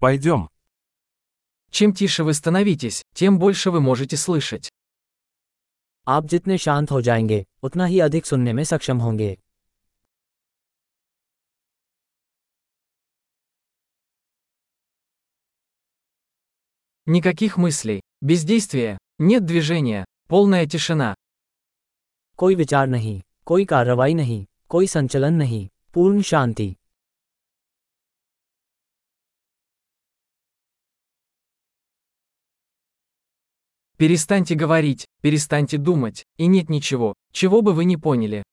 Пойдем. Чем тише вы становитесь, тем больше вы можете слышать. आप जितने शांत हो जाएंगे उतना ही अधिक सुनने में सक्षम होंगे Никаких мыслей, бездействия, нет движения, полная тишина. कोई विचार नहीं कोई कार्रवाई नहीं कोई संचलन नहीं पूर्ण शांति Перестаньте говорить, перестаньте думать, и нет ничего, чего бы вы не поняли.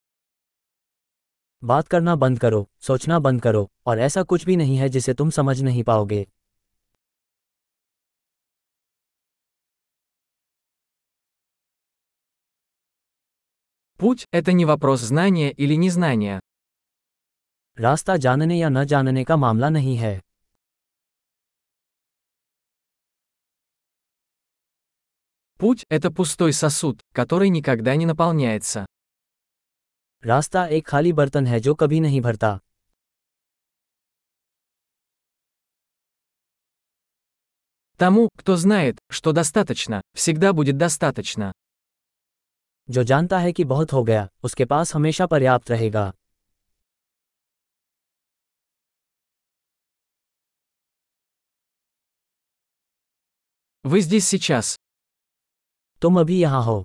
बात करना बंद करो सोचना बंद करो और ऐसा कुछ भी नहीं है जिसे तुम समझ नहीं पाओगे Путь – это не вопрос знания или незнания. रास्ता जानने या न जानने का मामला नहीं है Путь – это пустой сосуд, который никогда не наполняется. रास्ता एक खाली बर्तन है जो कभी नहीं भरता Тому, кто знает, что достаточно, всегда будет достаточно. जो जानता है कि बहुत हो गया उसके पास हमेशा पर्याप्त रहेगा Вы здесь сейчас. तुम अभी यहाँ हो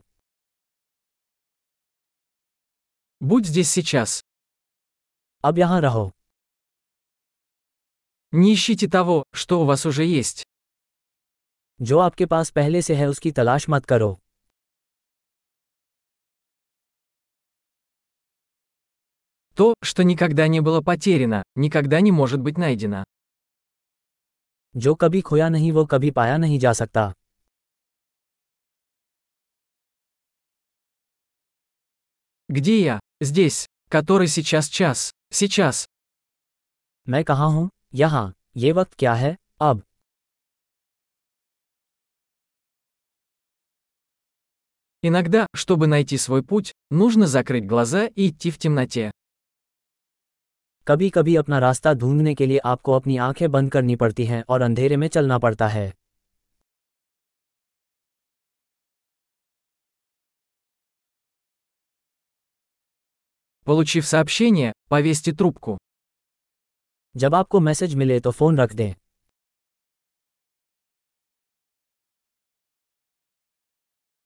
Будь здесь сейчас. अब यहाँ रहो Не ищите того, что у вас уже есть. जो आपके पास पहले से है उसकी तलाश मत करो То, что никогда не было потеряно, никогда не может быть найдено. जो कभी खोया नहीं वो कभी पाया नहीं जा सकता Где я? Здесь. Который сейчас час. Сейчас. मैं कहाँ हूँ यहाँ ये वक्त क्या है अब Иногда, чтобы найти свой путь, нужно закрыть глаза и идти в темноте. कभी कभी अपना रास्ता ढूंढने के लिए आपको अपनी आंखें बंद करनी पड़ती हैं और अंधेरे में चलना पड़ता है Получив сообщение, повесьте трубку. जब आपको मैसेज मिले तो फ़ोन रख दें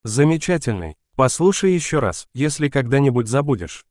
Замечательный. Послушай еще раз, если когда-нибудь забудешь.